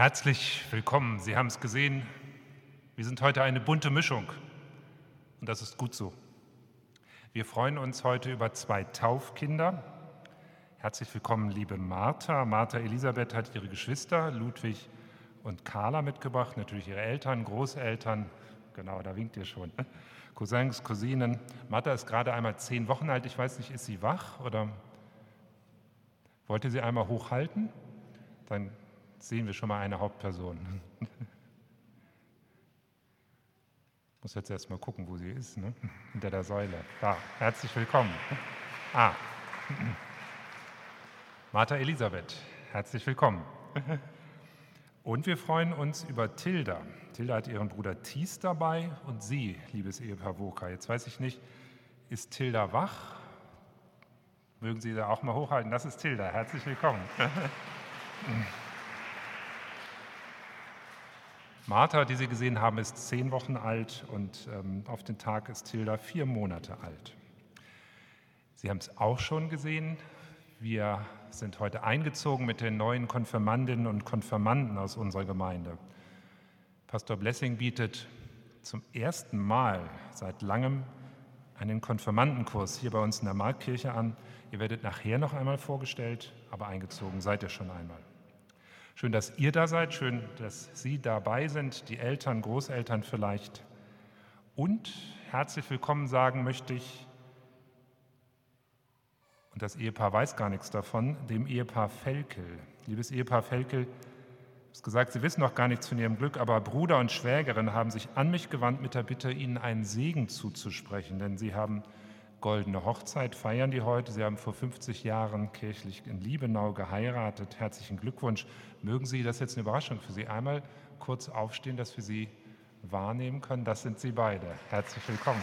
Herzlich willkommen. Sie haben es gesehen, wir sind heute eine bunte Mischung und das ist gut so. Wir freuen uns heute über zwei Taufkinder. Herzlich willkommen, liebe Martha. Martha Elisabeth hat ihre Geschwister Ludwig und Carla mitgebracht, natürlich ihre Eltern, Großeltern, genau, da winkt ihr schon, Cousins, Cousinen. Martha ist gerade einmal zehn Wochen alt. Ich weiß nicht, ist sie wach oder wollt ihr sie einmal hochhalten? Dann sehen wir schon mal eine Hauptperson. Muss jetzt erst mal gucken, wo sie ist, ne? hinter der Säule. Da, herzlich willkommen. Ah, Martha Elisabeth, herzlich willkommen. Und wir freuen uns über Tilda. Tilda hat ihren Bruder Thies dabei und Sie, liebes Ehepaar Woka. Jetzt weiß ich nicht, ist Tilda wach? Mögen Sie da auch mal hochhalten? Das ist Tilda. Herzlich willkommen. Martha, die Sie gesehen haben, ist zehn Wochen alt und ähm, auf den Tag ist Tilda vier Monate alt. Sie haben es auch schon gesehen. Wir sind heute eingezogen mit den neuen Konfirmandinnen und Konfirmanden aus unserer Gemeinde. Pastor Blessing bietet zum ersten Mal seit langem einen Konfirmandenkurs hier bei uns in der Marktkirche an. Ihr werdet nachher noch einmal vorgestellt, aber eingezogen seid ihr schon einmal. Schön, dass ihr da seid, schön, dass Sie dabei sind, die Eltern, Großeltern vielleicht. Und herzlich willkommen sagen möchte ich, und das Ehepaar weiß gar nichts davon, dem Ehepaar Felkel. Liebes Ehepaar Felkel, ich habe gesagt, Sie wissen noch gar nichts von Ihrem Glück, aber Bruder und Schwägerin haben sich an mich gewandt mit der Bitte, Ihnen einen Segen zuzusprechen, denn Sie haben goldene Hochzeit feiern die heute. Sie haben vor 50 Jahren kirchlich in Liebenau geheiratet. Herzlichen Glückwunsch. Mögen Sie, das ist jetzt eine Überraschung für Sie, einmal kurz aufstehen, dass wir Sie wahrnehmen können. Das sind Sie beide. Herzlich willkommen.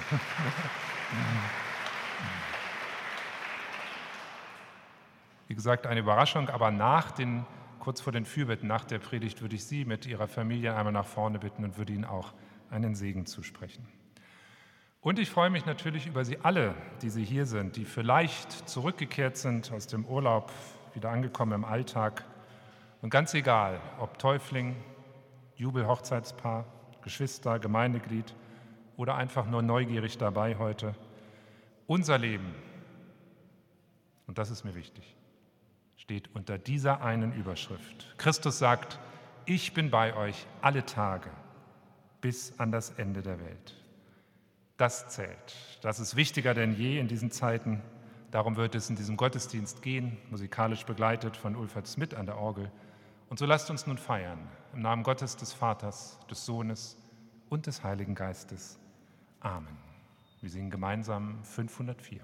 Wie gesagt, eine Überraschung, aber nach den, kurz vor den Fürbitten, nach der Predigt, würde ich Sie mit Ihrer Familie einmal nach vorne bitten und würde Ihnen auch einen Segen zusprechen. Und ich freue mich natürlich über Sie alle, die Sie hier sind, die vielleicht zurückgekehrt sind aus dem Urlaub, wieder angekommen im Alltag. Und ganz egal, ob Täufling, Jubelhochzeitspaar, Geschwister, Gemeindeglied oder einfach nur neugierig dabei heute, unser Leben, und das ist mir wichtig, steht unter dieser einen Überschrift. Christus sagt, ich bin bei euch alle Tage bis an das Ende der Welt. Das zählt. Das ist wichtiger denn je in diesen Zeiten. Darum wird es in diesem Gottesdienst gehen, musikalisch begleitet von Ulfert Smith an der Orgel. Und so lasst uns nun feiern, im Namen Gottes, des Vaters, des Sohnes und des Heiligen Geistes. Amen. Wir singen gemeinsam 504.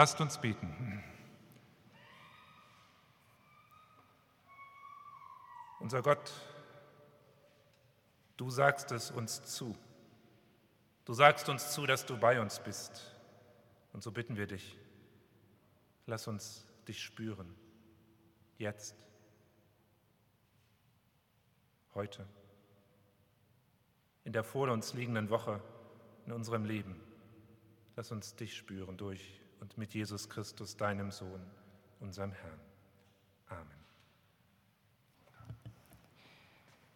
Lasst uns beten. Unser Gott, du sagst es uns zu. Du sagst uns zu, dass du bei uns bist. Und so bitten wir dich, lass uns dich spüren. Jetzt. Heute. In der vor uns liegenden Woche in unserem Leben. Lass uns dich spüren durch und mit Jesus Christus, deinem Sohn, unserem Herrn. Amen.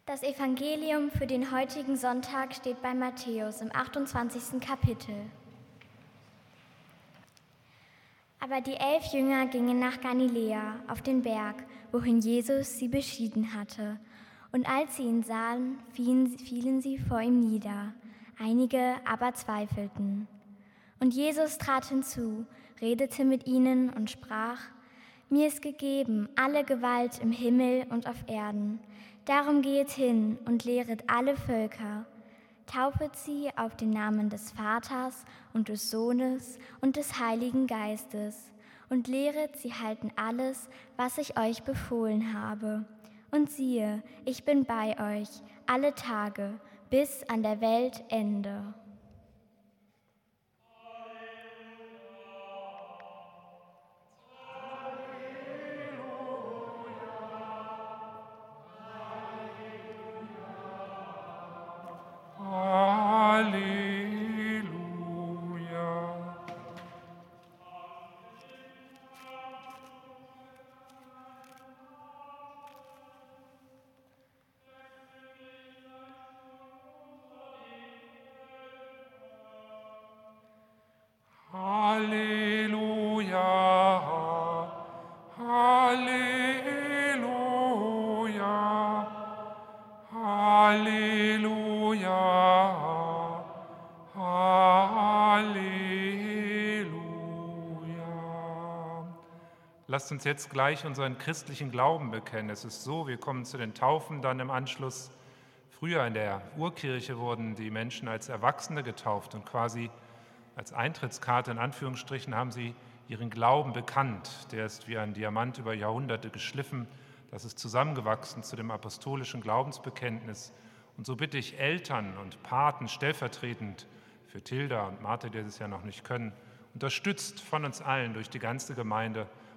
Das Evangelium für den heutigen Sonntag steht bei Matthäus im 28. Kapitel. Aber die elf Jünger gingen nach Galiläa auf den Berg, wohin Jesus sie beschieden hatte. Und als sie ihn sahen, fielen, fielen sie vor ihm nieder. Einige aber zweifelten. Und Jesus trat hinzu, redete mit ihnen und sprach, Mir ist gegeben alle Gewalt im Himmel und auf Erden. Darum geht hin und lehret alle Völker. Taufet sie auf den Namen des Vaters und des Sohnes und des Heiligen Geistes und lehret, sie halten alles, was ich euch befohlen habe. Und siehe, ich bin bei euch alle Tage bis an der Weltende. Hallelujah. Lasst uns jetzt gleich unseren christlichen Glauben bekennen. Es ist so, wir kommen zu den Taufen dann im Anschluss. Früher in der Urkirche wurden die Menschen als Erwachsene getauft und quasi als Eintrittskarte in Anführungsstrichen haben sie ihren Glauben bekannt. Der ist wie ein Diamant über Jahrhunderte geschliffen. Das ist zusammengewachsen zu dem apostolischen Glaubensbekenntnis. Und so bitte ich Eltern und Paten stellvertretend für Tilda und Martha, die das ja noch nicht können, unterstützt von uns allen durch die ganze Gemeinde,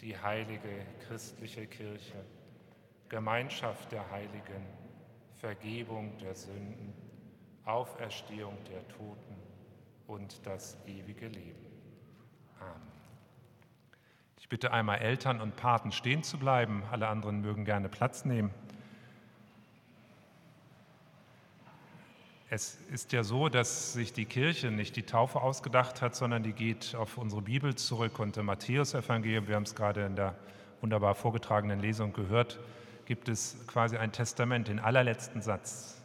die heilige christliche Kirche, Gemeinschaft der Heiligen, Vergebung der Sünden, Auferstehung der Toten und das ewige Leben. Amen. Ich bitte einmal Eltern und Paten stehen zu bleiben. Alle anderen mögen gerne Platz nehmen. Es ist ja so, dass sich die Kirche nicht die Taufe ausgedacht hat, sondern die geht auf unsere Bibel zurück. Und im Matthäus-Evangelium, wir haben es gerade in der wunderbar vorgetragenen Lesung gehört, gibt es quasi ein Testament, den allerletzten Satz.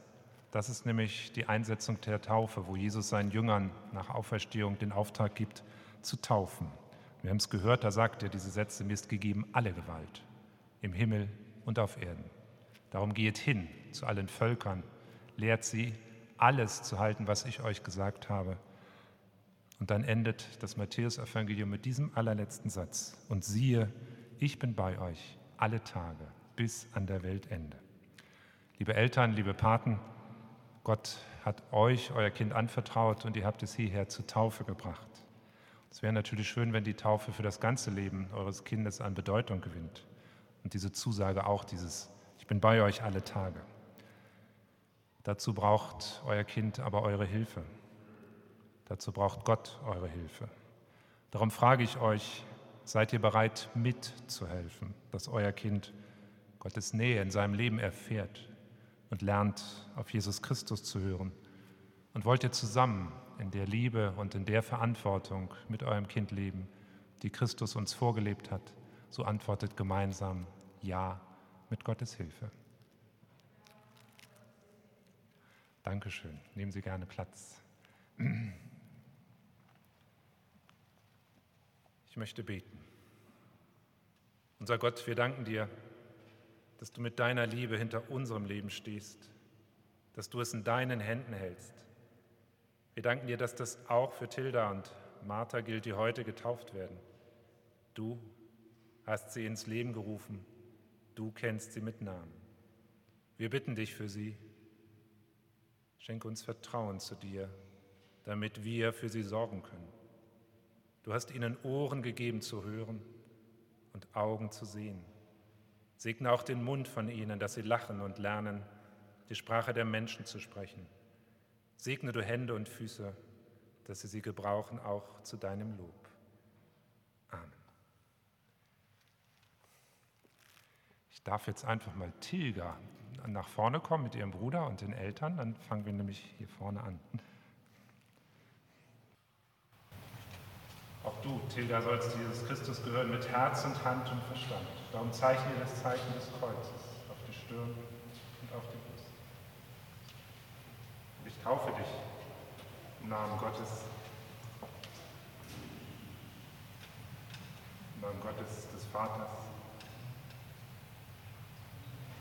Das ist nämlich die Einsetzung der Taufe, wo Jesus seinen Jüngern nach Auferstehung den Auftrag gibt, zu taufen. Wir haben es gehört, da sagt er diese Sätze, mir ist gegeben alle Gewalt im Himmel und auf Erden. Darum geht hin zu allen Völkern, lehrt sie, alles zu halten, was ich euch gesagt habe. Und dann endet das Matthäus-Evangelium mit diesem allerletzten Satz. Und siehe, ich bin bei euch alle Tage bis an der Weltende. Liebe Eltern, liebe Paten, Gott hat euch euer Kind anvertraut und ihr habt es hierher zur Taufe gebracht. Es wäre natürlich schön, wenn die Taufe für das ganze Leben eures Kindes an Bedeutung gewinnt. Und diese Zusage auch, dieses Ich bin bei euch alle Tage. Dazu braucht euer Kind aber eure Hilfe. Dazu braucht Gott eure Hilfe. Darum frage ich euch, seid ihr bereit mitzuhelfen, dass euer Kind Gottes Nähe in seinem Leben erfährt und lernt, auf Jesus Christus zu hören? Und wollt ihr zusammen in der Liebe und in der Verantwortung mit eurem Kind leben, die Christus uns vorgelebt hat, so antwortet gemeinsam Ja mit Gottes Hilfe. Dankeschön. Nehmen Sie gerne Platz. Ich möchte beten. Unser Gott, wir danken dir, dass du mit deiner Liebe hinter unserem Leben stehst, dass du es in deinen Händen hältst wir danken dir, dass das auch für Tilda und Martha gilt, die heute getauft werden. Du hast sie ins Leben gerufen. Du kennst sie mit Namen. Wir bitten dich für sie. Schenk uns Vertrauen zu dir, damit wir für sie sorgen können. Du hast ihnen Ohren gegeben zu hören und Augen zu sehen. Segne auch den Mund von ihnen, dass sie lachen und lernen, die Sprache der Menschen zu sprechen. Segne du Hände und Füße, dass sie sie gebrauchen auch zu deinem Lob. Amen. Ich darf jetzt einfach mal Tilga nach vorne kommen mit ihrem Bruder und den Eltern. Dann fangen wir nämlich hier vorne an. Auch du, Tilga, sollst Jesus Christus gehören mit Herz und Hand und Verstand. Darum zeichne das Zeichen des Kreuzes auf die Stirn und auf die taufe dich im Namen Gottes, im Namen Gottes des Vaters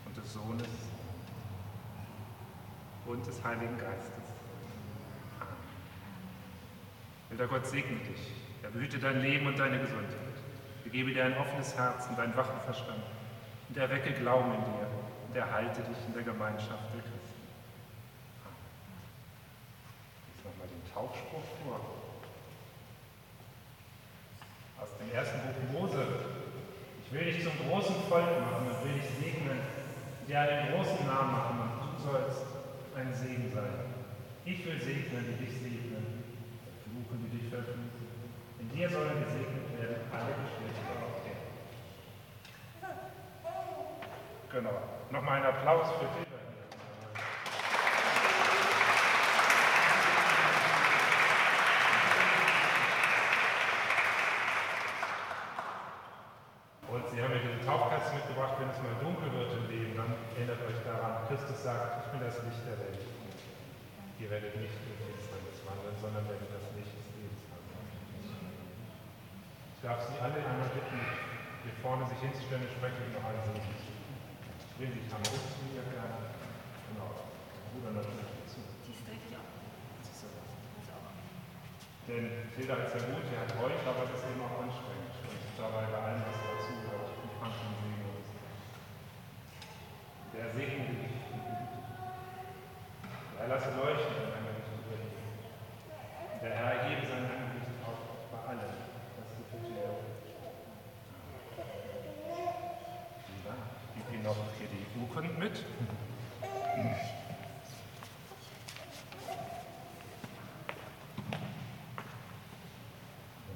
und des Sohnes und des Heiligen Geistes. Amen. Will der Gott segne dich, er behüte dein Leben und deine Gesundheit. Er gebe dir ein offenes Herz und einen wachen Verstand und erwecke Glauben in dir und erhalte dich in der Gemeinschaft der Christen. Taufspruch vor. Aus dem ersten Buch Mose. Ich will dich zum großen Volk machen und will dich segnen, dir einen großen Namen machen und du sollst ein Segen sein. Ich will segnen, die dich segnen, verfluchen, die dich verfluchen. In dir sollen gesegnet werden alle Geschlechter auf Erden. Genau. Nochmal ein Applaus für dich. Taufkasten mitgebracht, wenn es mal dunkel wird im Leben, dann erinnert euch daran, Christus sagt, ich bin das Licht der Welt. Ihr werdet nicht in Finsternis wandeln, sondern werdet das Licht des Lebens wandeln. Ich darf Sie alle einmal bitten, hier vorne sich hinzustellen und spreche ich noch einen Segen. Ich will nicht am Rücken zu mir gerne. Genau. Bruder natürlich dazu. Denn Hilda ist ja gut, er hat euch, aber das ist eben auch anstrengend. Und dabei bei allem, was dazu gehört, die Kranken Der segne dich. Er lasse leuchten in deinem Licht über dir. Der Herr erhebe sein Angesicht auf bei allen, das Vielen Dank. Ich gebe Ihnen noch hier die Urkunden mit. Wenn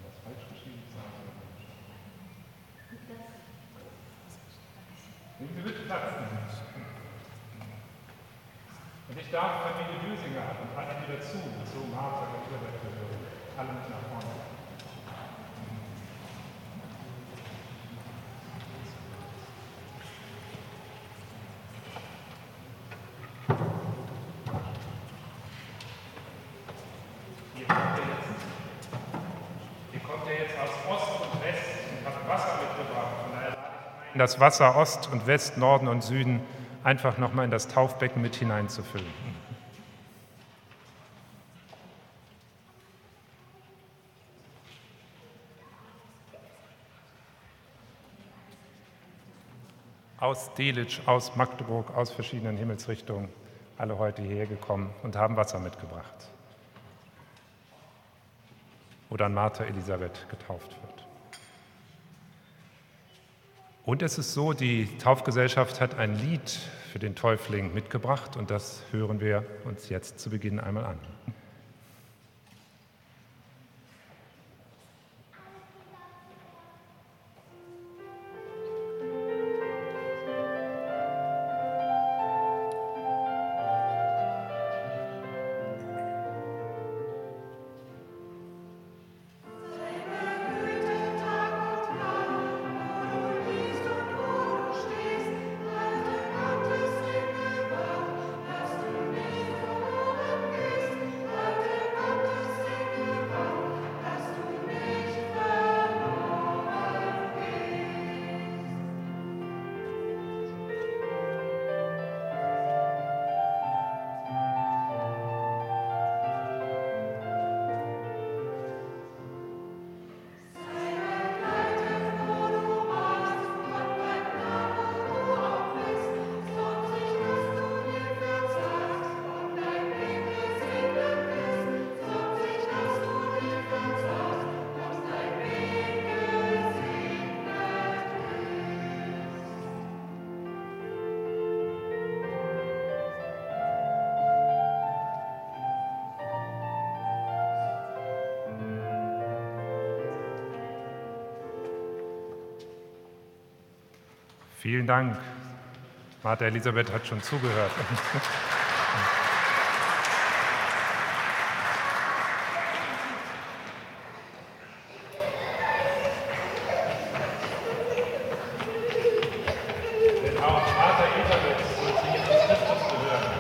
das falsch geschrieben ist, sagen Sie das nicht. Nehmen Sie bitte Platz. Darf Familie Düsinger und alle, die dazu, zu Martha und gehören, alle mit nach vorne. Das Wasser Ost und West, Norden und Süden einfach nochmal in das Taufbecken mit hineinzufüllen. Aus Delitzsch, aus Magdeburg, aus verschiedenen Himmelsrichtungen, alle heute hierher gekommen und haben Wasser mitgebracht, wo dann Martha Elisabeth getauft wird. Und es ist so, die Taufgesellschaft hat ein Lied für den Täufling mitgebracht und das hören wir uns jetzt zu Beginn einmal an. Vielen Dank. Martha Elisabeth hat schon zugehört. Denn auch Martha Elisabeth soll zu Jesus Christus gehören.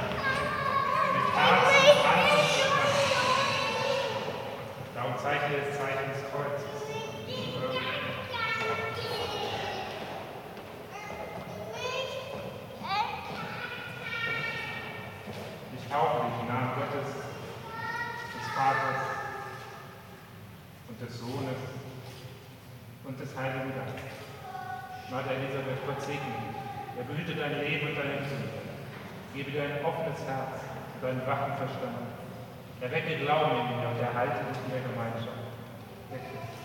Mit Herz und Hand und Verstand. Darum zeichne das Zeichen des Kreuzes. Ich taufe dich im Namen Gottes, des Vaters und des Sohnes und des Heiligen Geistes. Martha Elisabeth, Gott segne dich. Er behüte dein Leben und deine Gesundheit. Gebe dir ein offenes Herz und einen wachen Verstand. Erwecke Glauben in dir und erhalte dich in der Gemeinschaft. Der Christus.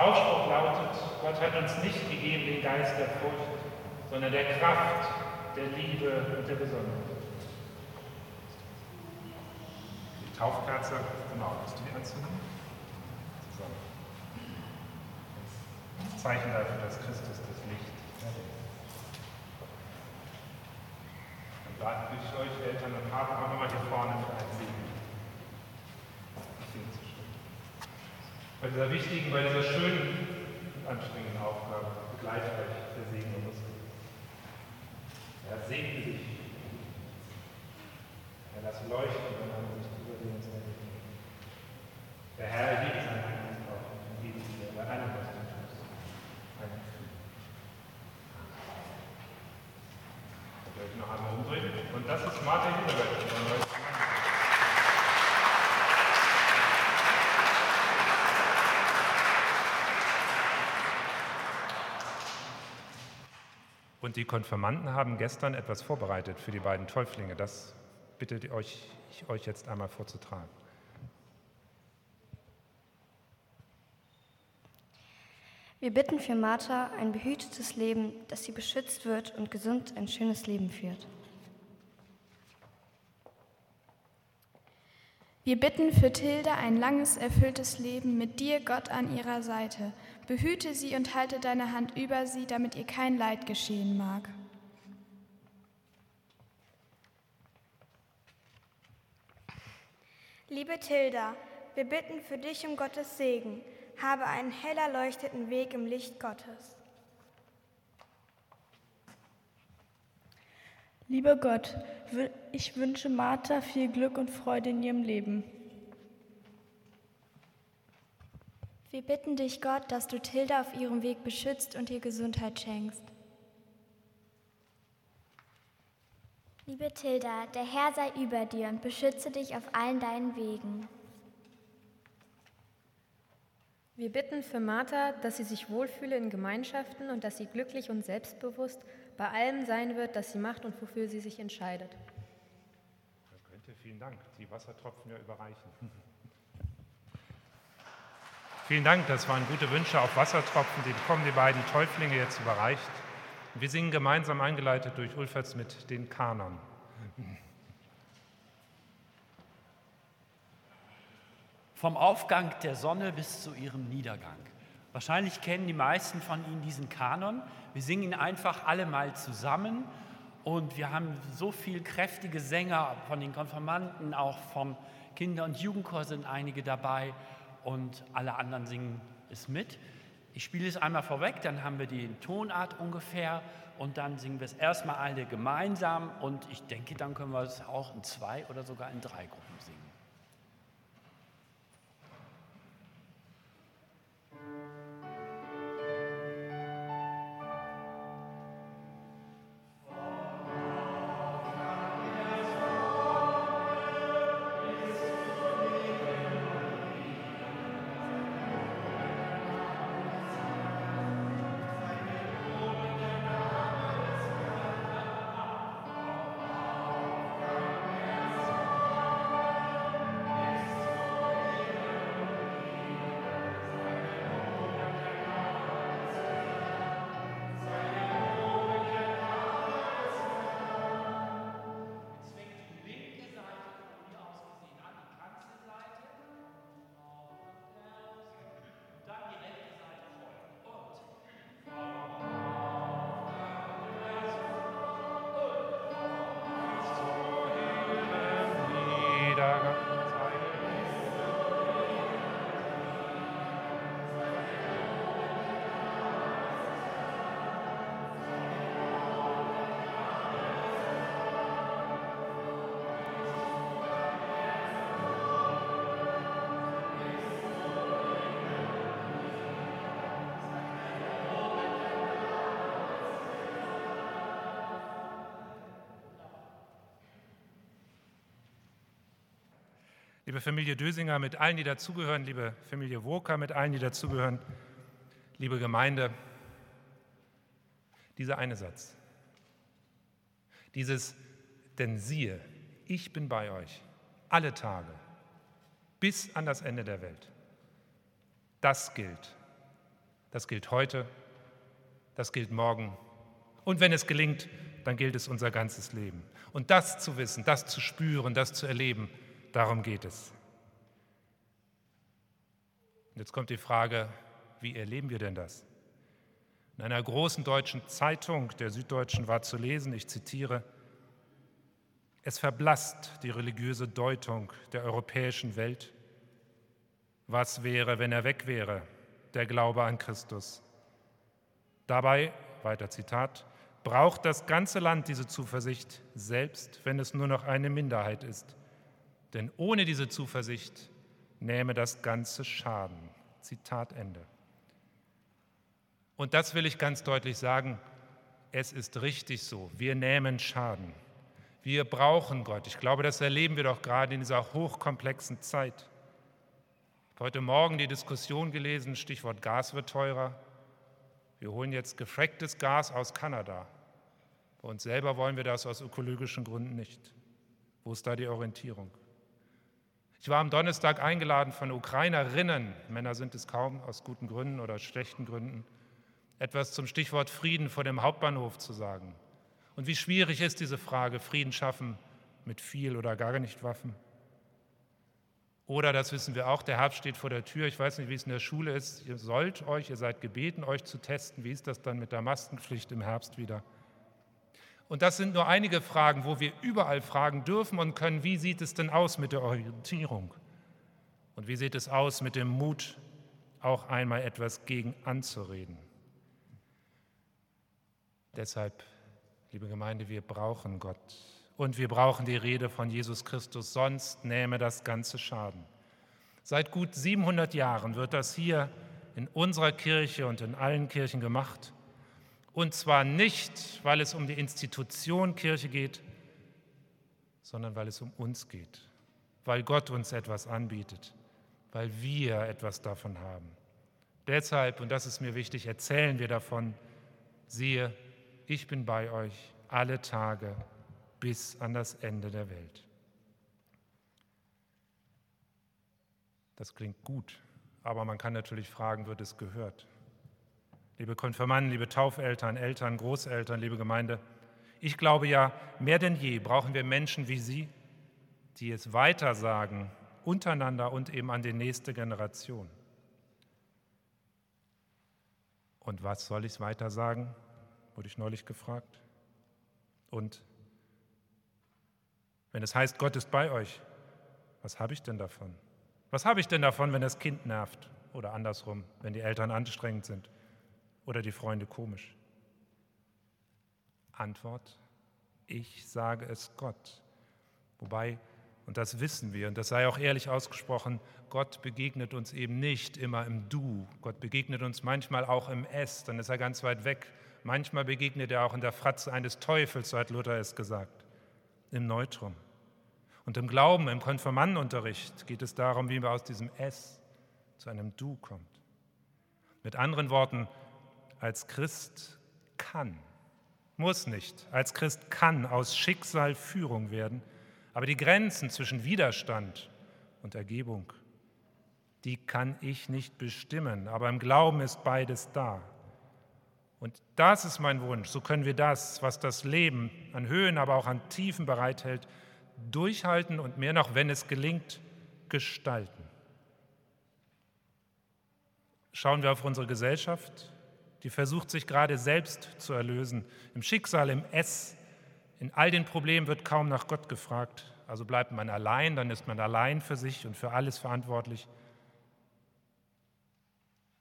Der Taufspruch lautet, Gott hat uns nicht gegeben den Geist der Furcht, sondern der Kraft, der Liebe und der Besonnenheit. Die Taufkerze, genau, du die anzünden? Das Zeichen dafür, dass Christus das Licht. Dann lade ich euch, Eltern und Vater, auch nochmal hier vorne für ein Segen. Bei dieser wichtigen, bei dieser schönen anstrengenden Aufgabe. Begleite euch der Segen unseres Herr, segne dich. Herr, lass leuchten dein Angesicht über dir und seine Der Herr erhebt sein Angesicht auf und gibt dir bei allem, was du tust. Amen. Ich euch noch einmal umdrehen. Und das ist Martin Hinterberg. Und die Konfirmanden haben gestern etwas vorbereitet für die beiden Täuflinge. Das bitte ich euch jetzt einmal vorzutragen. Wir bitten für Martha ein behütetes Leben, dass sie beschützt wird und gesund ein schönes Leben führt. Wir bitten für Tilda ein langes, erfülltes Leben mit dir, Gott, an ihrer Seite. Behüte sie und halte deine Hand über sie, damit ihr kein Leid geschehen mag. Liebe Tilda, wir bitten für dich um Gottes Segen. Habe einen heller leuchteten Weg im Licht Gottes. Lieber Gott, ich wünsche Martha viel Glück und Freude in ihrem Leben. Wir bitten dich, Gott, dass du Tilda auf ihrem Weg beschützt und ihr Gesundheit schenkst. Liebe Tilda, der Herr sei über dir und beschütze dich auf allen deinen Wegen. Wir bitten für Martha, dass sie sich wohlfühle in Gemeinschaften und dass sie glücklich und selbstbewusst bei allem sein wird, das sie macht und wofür sie sich entscheidet. Man könnte, vielen Dank, die Wassertropfen ja überreichen. vielen Dank, das waren gute Wünsche auf Wassertropfen. Die bekommen die beiden Täuflinge jetzt überreicht. Wir singen gemeinsam eingeleitet durch Ulferts mit den Kanon. Vom Aufgang der Sonne bis zu ihrem Niedergang. Wahrscheinlich kennen die meisten von Ihnen diesen Kanon. Wir singen ihn einfach alle mal zusammen und wir haben so viele kräftige Sänger von den Konfirmanden, auch vom Kinder- und Jugendchor sind einige dabei und alle anderen singen es mit. Ich spiele es einmal vorweg, dann haben wir die Tonart ungefähr und dann singen wir es erstmal alle gemeinsam und ich denke, dann können wir es auch in zwei oder sogar in drei Gruppen singen. Liebe Familie Dösinger, mit allen, die dazugehören, liebe Familie Woker, mit allen, die dazugehören, liebe Gemeinde, dieser eine Satz, dieses, denn siehe, ich bin bei euch alle Tage bis an das Ende der Welt. Das gilt. Das gilt heute, das gilt morgen. Und wenn es gelingt, dann gilt es unser ganzes Leben. Und das zu wissen, das zu spüren, das zu erleben, Darum geht es. jetzt kommt die Frage, wie erleben wir denn das? In einer großen deutschen Zeitung, der Süddeutschen, war zu lesen, ich zitiere, es verblasst die religiöse Deutung der europäischen Welt. Was wäre, wenn er weg wäre, der Glaube an Christus, Dabei, weiter Zitat, braucht das ganze Land diese Zuversicht, selbst wenn es nur noch eine Minderheit ist. Denn ohne diese Zuversicht nähme das Ganze Schaden. Zitat Ende. Und das will ich ganz deutlich sagen, es ist richtig so, wir nehmen Schaden. Wir brauchen Gott. Ich glaube, das erleben wir doch gerade in dieser hochkomplexen Zeit. Ich habe heute Morgen die Diskussion gelesen, Stichwort Gas wird teurer. Wir holen jetzt gefracktes Gas aus Kanada. Bei uns selber wollen wir das aus ökologischen Gründen nicht. Wo ist da die Orientierung? Ich war am Donnerstag eingeladen von Ukrainerinnen, Männer sind es kaum, aus guten Gründen oder schlechten Gründen, etwas zum Stichwort Frieden vor dem Hauptbahnhof zu sagen. Und wie schwierig ist diese Frage, Frieden schaffen mit viel oder gar nicht Waffen? Oder, das wissen wir auch, der Herbst steht vor der Tür. Ich weiß nicht, wie es in der Schule ist. Ihr sollt euch, ihr seid gebeten, euch zu testen. Wie ist das dann mit der Maskenpflicht im Herbst wieder? Und das sind nur einige Fragen, wo wir überall fragen dürfen und können, wie sieht es denn aus mit der Orientierung? Und wie sieht es aus mit dem Mut, auch einmal etwas gegen anzureden? Deshalb, liebe Gemeinde, wir brauchen Gott und wir brauchen die Rede von Jesus Christus, sonst nähme das ganze Schaden. Seit gut 700 Jahren wird das hier in unserer Kirche und in allen Kirchen gemacht. Und zwar nicht, weil es um die Institution Kirche geht, sondern weil es um uns geht, weil Gott uns etwas anbietet, weil wir etwas davon haben. Deshalb, und das ist mir wichtig, erzählen wir davon, siehe, ich bin bei euch alle Tage bis an das Ende der Welt. Das klingt gut, aber man kann natürlich fragen, wird es gehört? Liebe Konfirmanden, liebe Taufeltern, Eltern, Großeltern, liebe Gemeinde, ich glaube ja, mehr denn je brauchen wir Menschen wie Sie, die es weitersagen, untereinander und eben an die nächste Generation. Und was soll ich weiter sagen? Wurde ich neulich gefragt. Und wenn es heißt, Gott ist bei euch, was habe ich denn davon? Was habe ich denn davon, wenn das Kind nervt oder andersrum, wenn die Eltern anstrengend sind? Oder die Freunde komisch? Antwort, ich sage es Gott. Wobei, und das wissen wir, und das sei auch ehrlich ausgesprochen, Gott begegnet uns eben nicht immer im Du. Gott begegnet uns manchmal auch im Es, dann ist er ganz weit weg. Manchmal begegnet er auch in der Fratze eines Teufels, so hat Luther es gesagt, im Neutrum. Und im Glauben, im Konfirmandenunterricht geht es darum, wie man aus diesem Es zu einem Du kommt. Mit anderen Worten, als Christ kann, muss nicht, als Christ kann aus Schicksal Führung werden, aber die Grenzen zwischen Widerstand und Ergebung, die kann ich nicht bestimmen, aber im Glauben ist beides da. Und das ist mein Wunsch, so können wir das, was das Leben an Höhen, aber auch an Tiefen bereithält, durchhalten und mehr noch, wenn es gelingt, gestalten. Schauen wir auf unsere Gesellschaft, die versucht sich gerade selbst zu erlösen. Im Schicksal, im Ess, in all den Problemen wird kaum nach Gott gefragt. Also bleibt man allein, dann ist man allein für sich und für alles verantwortlich.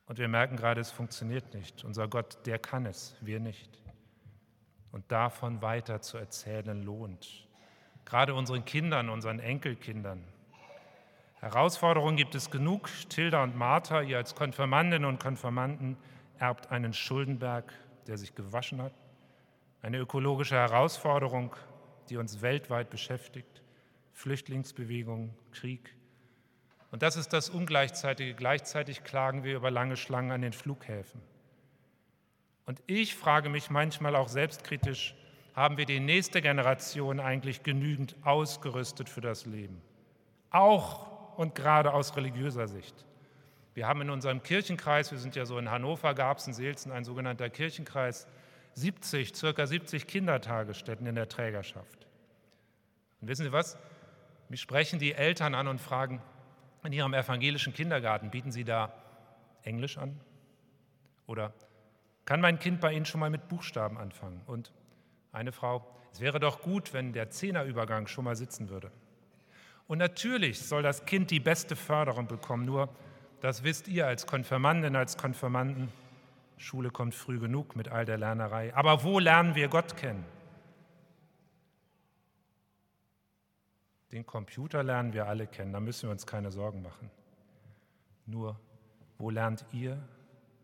Und wir merken gerade, es funktioniert nicht. Unser Gott, der kann es, wir nicht. Und davon weiter zu erzählen lohnt. Gerade unseren Kindern, unseren Enkelkindern. Herausforderungen gibt es genug. Tilda und Martha, ihr als Konfirmandinnen und Konfirmanden, erbt einen Schuldenberg, der sich gewaschen hat, eine ökologische Herausforderung, die uns weltweit beschäftigt, Flüchtlingsbewegung, Krieg. Und das ist das Ungleichzeitige. Gleichzeitig klagen wir über lange Schlangen an den Flughäfen. Und ich frage mich manchmal auch selbstkritisch, haben wir die nächste Generation eigentlich genügend ausgerüstet für das Leben? Auch und gerade aus religiöser Sicht. Wir haben in unserem Kirchenkreis, wir sind ja so in Hannover, Garbsen, Seelzen, ein sogenannter Kirchenkreis, 70, circa 70 Kindertagesstätten in der Trägerschaft. Und wissen Sie was? Mich sprechen die Eltern an und fragen, in Ihrem evangelischen Kindergarten bieten Sie da Englisch an? Oder kann mein Kind bei Ihnen schon mal mit Buchstaben anfangen? Und eine Frau, es wäre doch gut, wenn der Zehnerübergang schon mal sitzen würde. Und natürlich soll das Kind die beste Förderung bekommen, nur das wisst ihr als Konfirmandin, als Konfirmanden. Schule kommt früh genug mit all der Lernerei. Aber wo lernen wir Gott kennen? Den Computer lernen wir alle kennen, da müssen wir uns keine Sorgen machen. Nur, wo lernt ihr,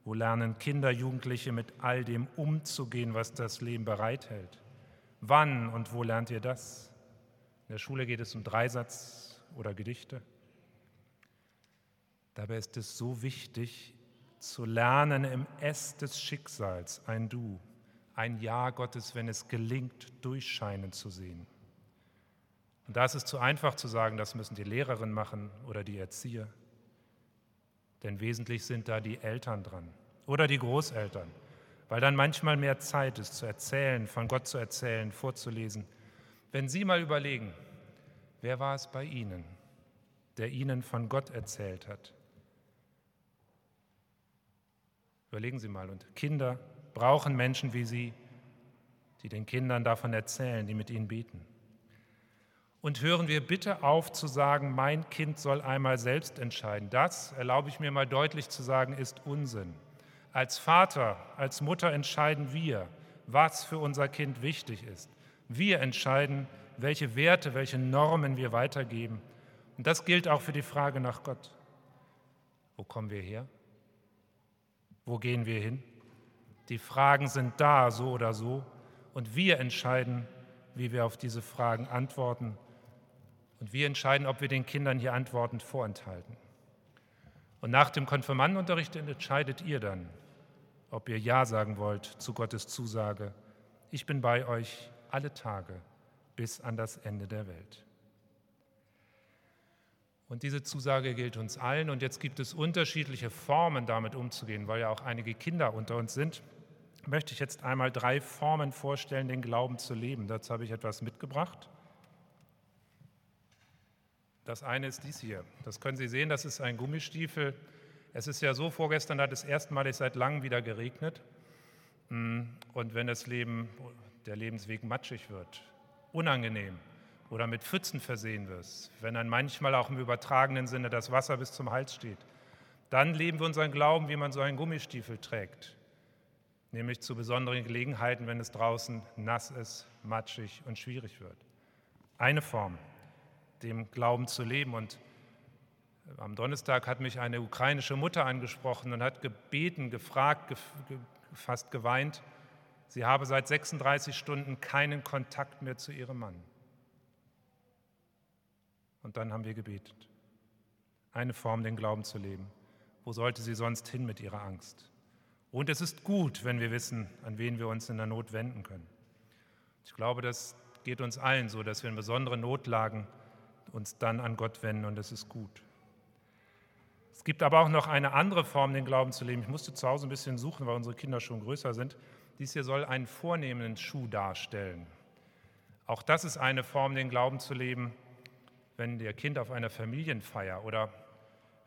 wo lernen Kinder, Jugendliche mit all dem umzugehen, was das Leben bereithält? Wann und wo lernt ihr das? In der Schule geht es um Dreisatz oder Gedichte. Dabei ist es so wichtig, zu lernen im Ess des Schicksals ein Du, ein Ja Gottes, wenn es gelingt, durchscheinen zu sehen. Und da ist es zu einfach zu sagen, das müssen die Lehrerinnen machen oder die Erzieher. Denn wesentlich sind da die Eltern dran oder die Großeltern, weil dann manchmal mehr Zeit ist zu erzählen, von Gott zu erzählen, vorzulesen. Wenn Sie mal überlegen, wer war es bei Ihnen, der Ihnen von Gott erzählt hat? Überlegen Sie mal. Und Kinder brauchen Menschen wie Sie, die den Kindern davon erzählen, die mit ihnen beten. Und hören wir bitte auf zu sagen, mein Kind soll einmal selbst entscheiden. Das, erlaube ich mir mal deutlich zu sagen, ist Unsinn. Als Vater, als Mutter entscheiden wir, was für unser Kind wichtig ist. Wir entscheiden, welche Werte, welche Normen wir weitergeben. Und das gilt auch für die Frage nach Gott. Wo kommen wir her? Wo gehen wir hin? Die Fragen sind da, so oder so, und wir entscheiden, wie wir auf diese Fragen antworten. Und wir entscheiden, ob wir den Kindern hier Antworten vorenthalten. Und nach dem Konfirmandenunterricht entscheidet ihr dann, ob ihr Ja sagen wollt zu Gottes Zusage. Ich bin bei euch alle Tage bis an das Ende der Welt. Und diese Zusage gilt uns allen. Und jetzt gibt es unterschiedliche Formen, damit umzugehen, weil ja auch einige Kinder unter uns sind. Möchte ich jetzt einmal drei Formen vorstellen, den Glauben zu leben. Dazu habe ich etwas mitgebracht. Das eine ist dies hier. Das können Sie sehen, das ist ein Gummistiefel. Es ist ja so, vorgestern hat es erstmalig seit langem wieder geregnet. Und wenn das Leben, der Lebensweg matschig wird, unangenehm, oder mit Pfützen versehen wirst, wenn dann manchmal auch im übertragenen Sinne das Wasser bis zum Hals steht, dann leben wir unseren Glauben, wie man so einen Gummistiefel trägt, nämlich zu besonderen Gelegenheiten, wenn es draußen nass ist, matschig und schwierig wird. Eine Form, dem Glauben zu leben. Und am Donnerstag hat mich eine ukrainische Mutter angesprochen und hat gebeten, gefragt, fast geweint, sie habe seit 36 Stunden keinen Kontakt mehr zu ihrem Mann. Und dann haben wir gebetet. Eine Form, den Glauben zu leben. Wo sollte sie sonst hin mit ihrer Angst? Und es ist gut, wenn wir wissen, an wen wir uns in der Not wenden können. Ich glaube, das geht uns allen so, dass wir in besonderen Notlagen uns dann an Gott wenden und das ist gut. Es gibt aber auch noch eine andere Form, den Glauben zu leben. Ich musste zu Hause ein bisschen suchen, weil unsere Kinder schon größer sind. Dies hier soll einen vornehmenden Schuh darstellen. Auch das ist eine Form, den Glauben zu leben, wenn der Kind auf einer Familienfeier oder,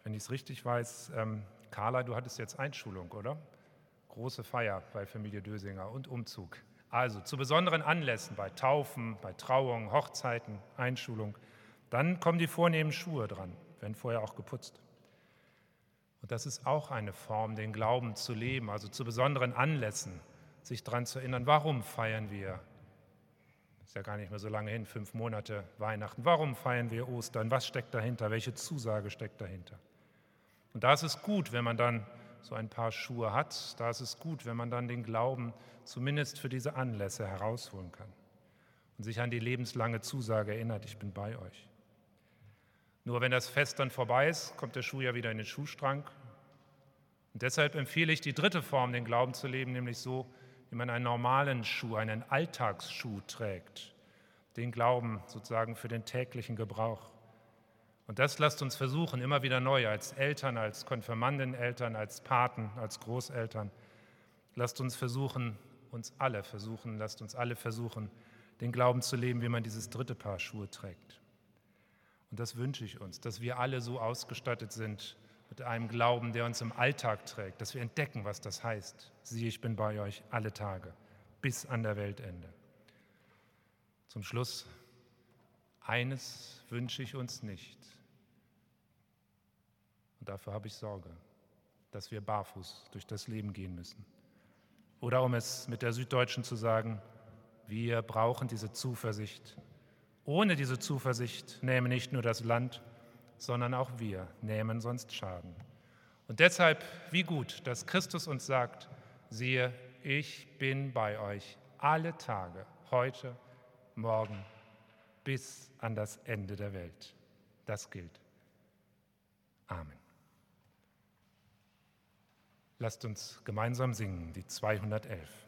wenn ich es richtig weiß, ähm, Carla, du hattest jetzt Einschulung, oder? Große Feier bei Familie Dösinger und Umzug. Also zu besonderen Anlässen, bei Taufen, bei Trauungen, Hochzeiten, Einschulung, dann kommen die vornehmen Schuhe dran, wenn vorher auch geputzt. Und das ist auch eine Form, den Glauben zu leben, also zu besonderen Anlässen, sich daran zu erinnern, warum feiern wir ist ja gar nicht mehr so lange hin, fünf Monate Weihnachten. Warum feiern wir Ostern? Was steckt dahinter? Welche Zusage steckt dahinter? Und da ist es gut, wenn man dann so ein paar Schuhe hat. Da ist es gut, wenn man dann den Glauben zumindest für diese Anlässe herausholen kann und sich an die lebenslange Zusage erinnert, ich bin bei euch. Nur wenn das Fest dann vorbei ist, kommt der Schuh ja wieder in den Schuhstrang. Und deshalb empfehle ich die dritte Form, den Glauben zu leben, nämlich so, wie man einen normalen Schuh, einen Alltagsschuh trägt, den Glauben sozusagen für den täglichen Gebrauch. Und das lasst uns versuchen, immer wieder neu, als Eltern, als Konfirmandeneltern, als Paten, als Großeltern. Lasst uns versuchen, uns alle versuchen, lasst uns alle versuchen, den Glauben zu leben, wie man dieses dritte Paar Schuhe trägt. Und das wünsche ich uns, dass wir alle so ausgestattet sind, mit einem Glauben, der uns im Alltag trägt, dass wir entdecken, was das heißt. Siehe, ich bin bei euch alle Tage bis an der Weltende. Zum Schluss, eines wünsche ich uns nicht. Und dafür habe ich Sorge, dass wir barfuß durch das Leben gehen müssen. Oder um es mit der Süddeutschen zu sagen, wir brauchen diese Zuversicht. Ohne diese Zuversicht nähme nicht nur das Land, sondern auch wir nehmen sonst Schaden. Und deshalb, wie gut, dass Christus uns sagt, siehe, ich bin bei euch alle Tage, heute, morgen, bis an das Ende der Welt. Das gilt. Amen. Lasst uns gemeinsam singen, die 211.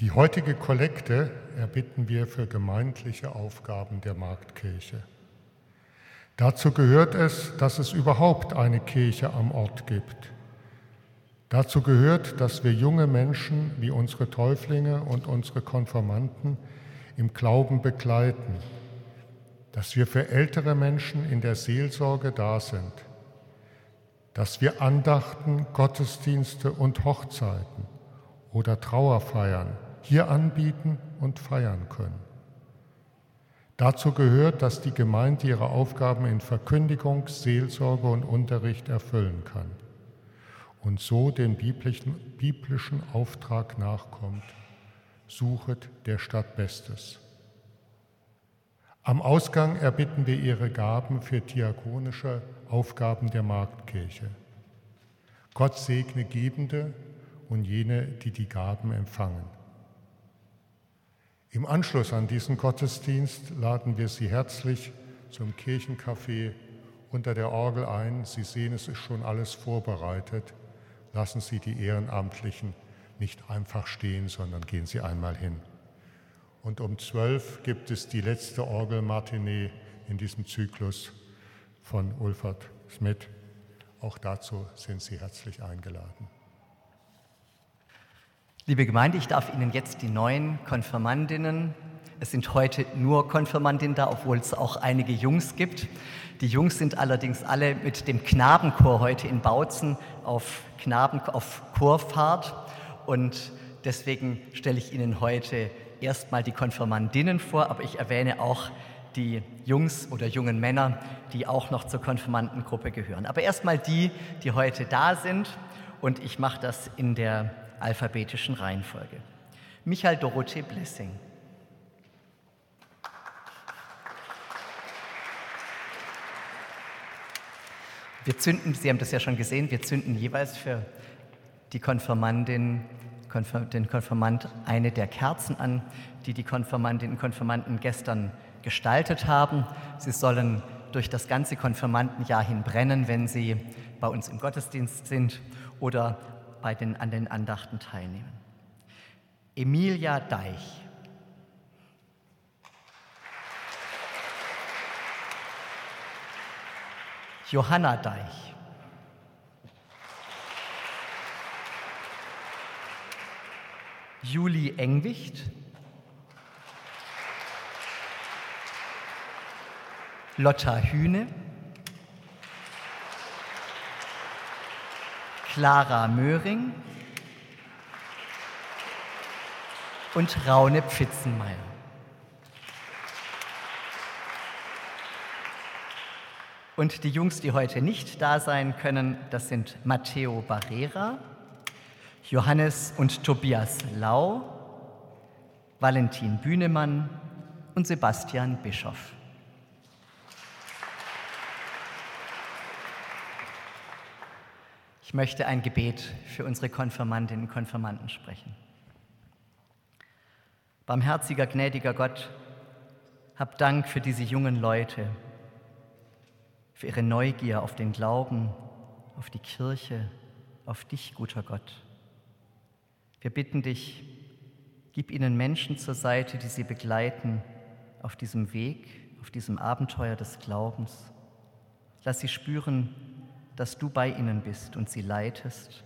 Die heutige Kollekte erbitten wir für gemeindliche Aufgaben der Marktkirche. Dazu gehört es, dass es überhaupt eine Kirche am Ort gibt. Dazu gehört, dass wir junge Menschen wie unsere Täuflinge und unsere Konformanten im Glauben begleiten, dass wir für ältere Menschen in der Seelsorge da sind, dass wir Andachten, Gottesdienste und Hochzeiten oder Trauerfeiern hier anbieten und feiern können. Dazu gehört, dass die Gemeinde ihre Aufgaben in Verkündigung, Seelsorge und Unterricht erfüllen kann und so den biblischen, biblischen Auftrag nachkommt, suchet der Stadt Bestes. Am Ausgang erbitten wir ihre Gaben für diakonische Aufgaben der Marktkirche. Gott segne Gebende und jene, die die Gaben empfangen. Im Anschluss an diesen Gottesdienst laden wir Sie herzlich zum Kirchencafé unter der Orgel ein. Sie sehen, es ist schon alles vorbereitet. Lassen Sie die Ehrenamtlichen nicht einfach stehen, sondern gehen Sie einmal hin. Und um zwölf gibt es die letzte Orgelmatinee in diesem Zyklus von Ulfert Schmidt. Auch dazu sind Sie herzlich eingeladen. Liebe Gemeinde, ich darf Ihnen jetzt die neuen Konfirmandinnen, es sind heute nur Konfirmandinnen da, obwohl es auch einige Jungs gibt. Die Jungs sind allerdings alle mit dem Knabenchor heute in Bautzen auf, Knaben, auf Chorfahrt und deswegen stelle ich Ihnen heute erstmal die Konfirmandinnen vor, aber ich erwähne auch die Jungs oder jungen Männer, die auch noch zur Konfirmandengruppe gehören. Aber erstmal die, die heute da sind und ich mache das in der alphabetischen Reihenfolge. Michael Dorothee Blessing. Wir zünden, Sie haben das ja schon gesehen, wir zünden jeweils für die Konfirmandin, den Konfirmand eine der Kerzen an, die die Konfirmandinnen und Konfirmanden gestern gestaltet haben. Sie sollen durch das ganze Konfirmandenjahr hin brennen, wenn sie bei uns im Gottesdienst sind oder bei den, an den Andachten teilnehmen. Emilia Deich. Johanna Deich. Julie Engwicht. Lotta Hühne. Clara Möhring und Raune Pfitzenmeier. Und die Jungs, die heute nicht da sein können, das sind Matteo Barrera, Johannes und Tobias Lau, Valentin Bühnemann und Sebastian Bischoff. Ich möchte ein Gebet für unsere Konfirmandinnen und Konfirmanden sprechen. Barmherziger, gnädiger Gott, hab Dank für diese jungen Leute, für ihre Neugier auf den Glauben, auf die Kirche, auf dich, guter Gott. Wir bitten dich, gib ihnen Menschen zur Seite, die sie begleiten auf diesem Weg, auf diesem Abenteuer des Glaubens. Lass sie spüren, dass du bei ihnen bist und sie leitest.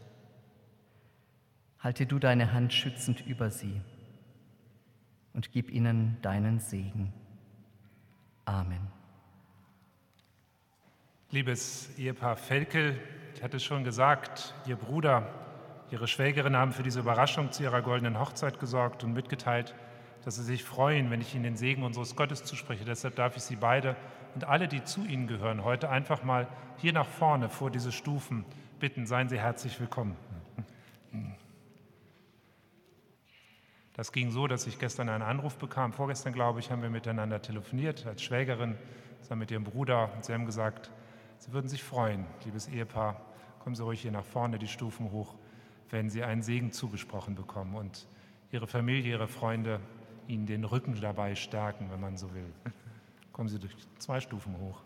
Halte du deine Hand schützend über sie und gib ihnen deinen Segen. Amen. Liebes Ehepaar Felkel, ich hatte es schon gesagt, Ihr Bruder, Ihre Schwägerin haben für diese Überraschung zu Ihrer goldenen Hochzeit gesorgt und mitgeteilt, dass Sie sich freuen, wenn ich Ihnen den Segen unseres Gottes zuspreche. Deshalb darf ich Sie beide und alle, die zu Ihnen gehören, heute einfach mal hier nach vorne vor diese Stufen bitten. Seien Sie herzlich willkommen. Das ging so, dass ich gestern einen Anruf bekam. Vorgestern, glaube ich, haben wir miteinander telefoniert als Schwägerin, zusammen mit ihrem Bruder. Sie haben gesagt, sie würden sich freuen, liebes Ehepaar, kommen Sie ruhig hier nach vorne die Stufen hoch, wenn Sie einen Segen zugesprochen bekommen und Ihre Familie, Ihre Freunde Ihnen den Rücken dabei stärken, wenn man so will. Kommen Sie durch zwei Stufen hoch.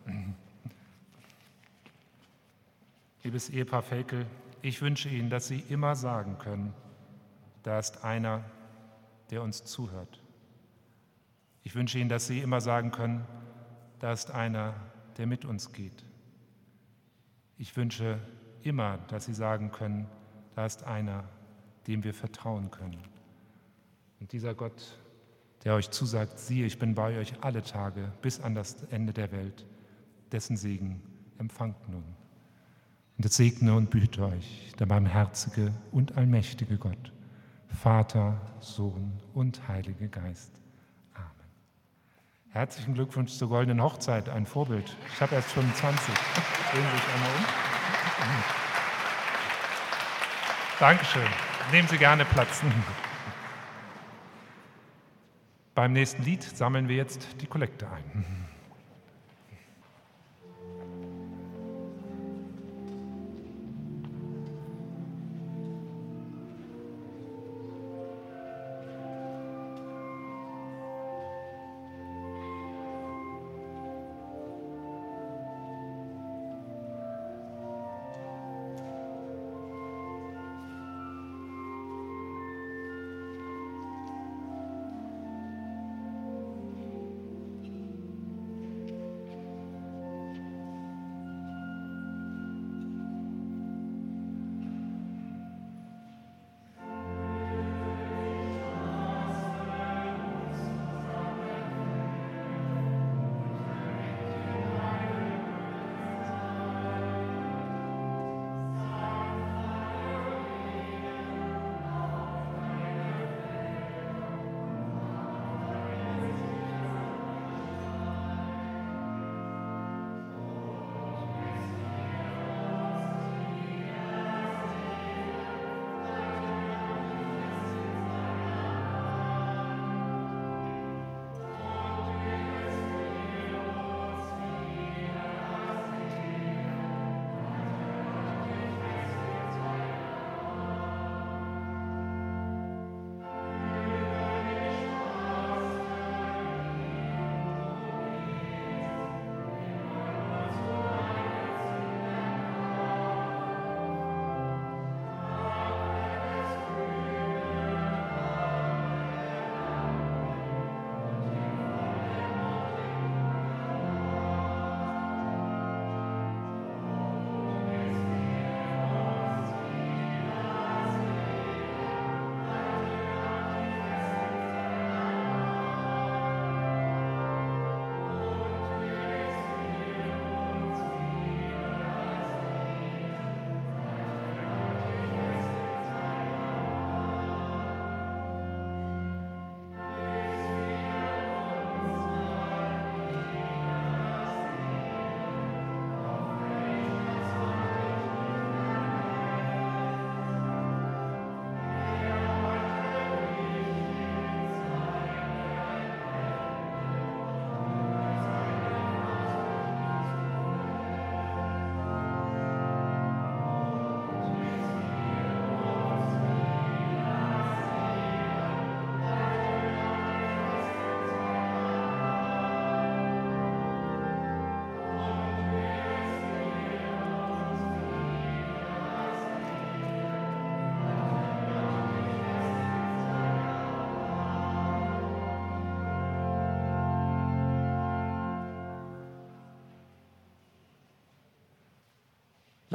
Liebes Ehepaar Felkel, ich wünsche Ihnen, dass Sie immer sagen können, da ist einer, der uns zuhört. Ich wünsche Ihnen, dass Sie immer sagen können, da ist einer, der mit uns geht. Ich wünsche immer, dass Sie sagen können, da ist einer, dem wir vertrauen können. Und dieser Gott der euch zusagt, siehe, ich bin bei euch alle Tage bis an das Ende der Welt. Dessen Segen empfangt nun. Und es segne und behüte euch der barmherzige und allmächtige Gott, Vater, Sohn und Heilige Geist. Amen. Herzlichen Glückwunsch zur goldenen Hochzeit, ein Vorbild. Ich habe erst 25. Drehen Sie sich einmal um. Dankeschön. Nehmen Sie gerne Platz. Beim nächsten Lied sammeln wir jetzt die Kollekte ein.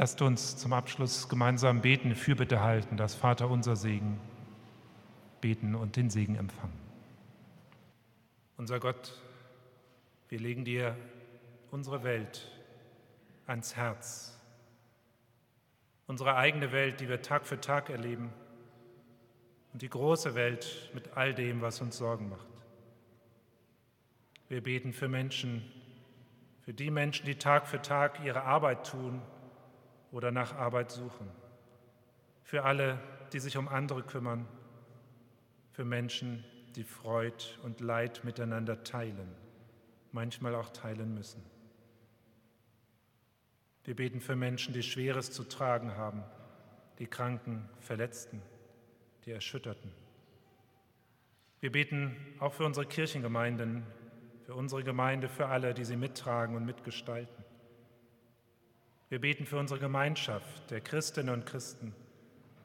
Lasst uns zum Abschluss gemeinsam beten, Fürbitte halten, das Vater unser Segen beten und den Segen empfangen. Unser Gott, wir legen dir unsere Welt ans Herz, unsere eigene Welt, die wir Tag für Tag erleben und die große Welt mit all dem, was uns Sorgen macht. Wir beten für Menschen, für die Menschen, die Tag für Tag ihre Arbeit tun oder nach Arbeit suchen, für alle, die sich um andere kümmern, für Menschen, die Freud und Leid miteinander teilen, manchmal auch teilen müssen. Wir beten für Menschen, die Schweres zu tragen haben, die Kranken, Verletzten, die Erschütterten. Wir beten auch für unsere Kirchengemeinden, für unsere Gemeinde, für alle, die sie mittragen und mitgestalten. Wir beten für unsere Gemeinschaft der Christinnen und Christen,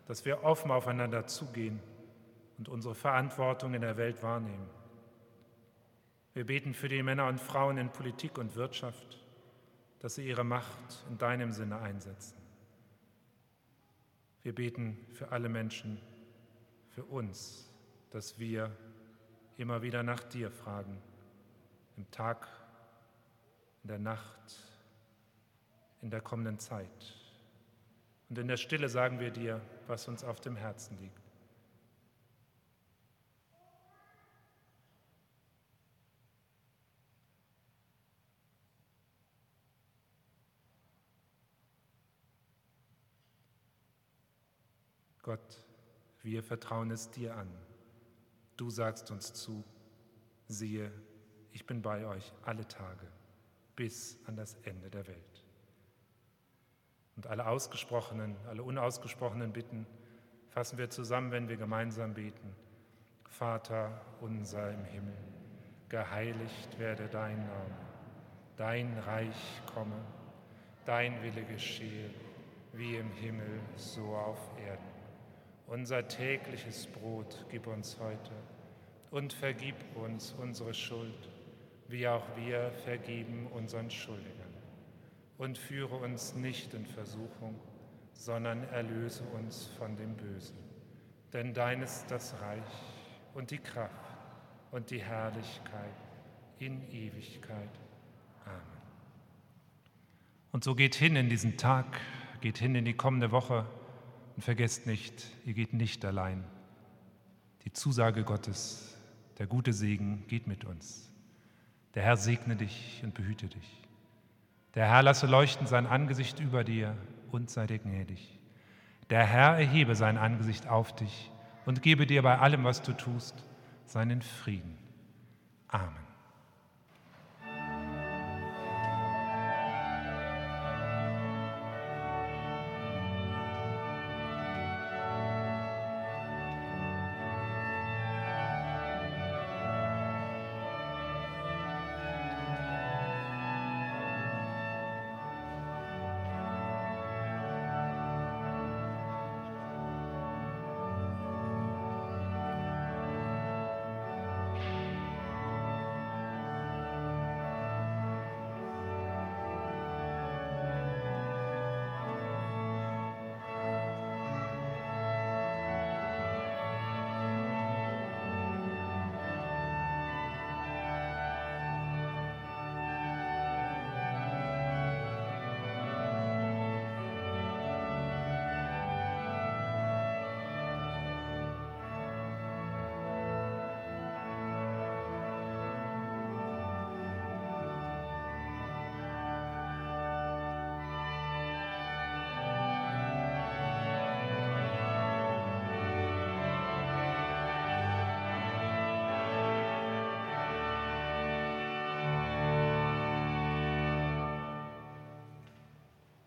dass wir offen aufeinander zugehen und unsere Verantwortung in der Welt wahrnehmen. Wir beten für die Männer und Frauen in Politik und Wirtschaft, dass sie ihre Macht in deinem Sinne einsetzen. Wir beten für alle Menschen, für uns, dass wir immer wieder nach dir fragen, im Tag, in der Nacht, in der kommenden Zeit. Und in der Stille sagen wir dir, was uns auf dem Herzen liegt. Gott, wir vertrauen es dir an. Du sagst uns zu, siehe, ich bin bei euch alle Tage bis an das Ende der Welt. Und alle ausgesprochenen, alle unausgesprochenen Bitten fassen wir zusammen, wenn wir gemeinsam beten. Vater unser im Himmel, geheiligt werde dein Name, dein Reich komme, dein Wille geschehe, wie im Himmel, so auf Erden. Unser tägliches Brot gib uns heute und vergib uns unsere Schuld wie auch wir vergeben unseren Schuldigern. Und führe uns nicht in Versuchung, sondern erlöse uns von dem Bösen. Denn dein ist das Reich und die Kraft und die Herrlichkeit in Ewigkeit. Amen. Und so geht hin in diesen Tag, geht hin in die kommende Woche und vergesst nicht, ihr geht nicht allein. Die Zusage Gottes, der gute Segen geht mit uns. Der Herr segne dich und behüte dich. Der Herr lasse leuchten sein Angesicht über dir und sei dir gnädig. Der Herr erhebe sein Angesicht auf dich und gebe dir bei allem, was du tust, seinen Frieden. Amen.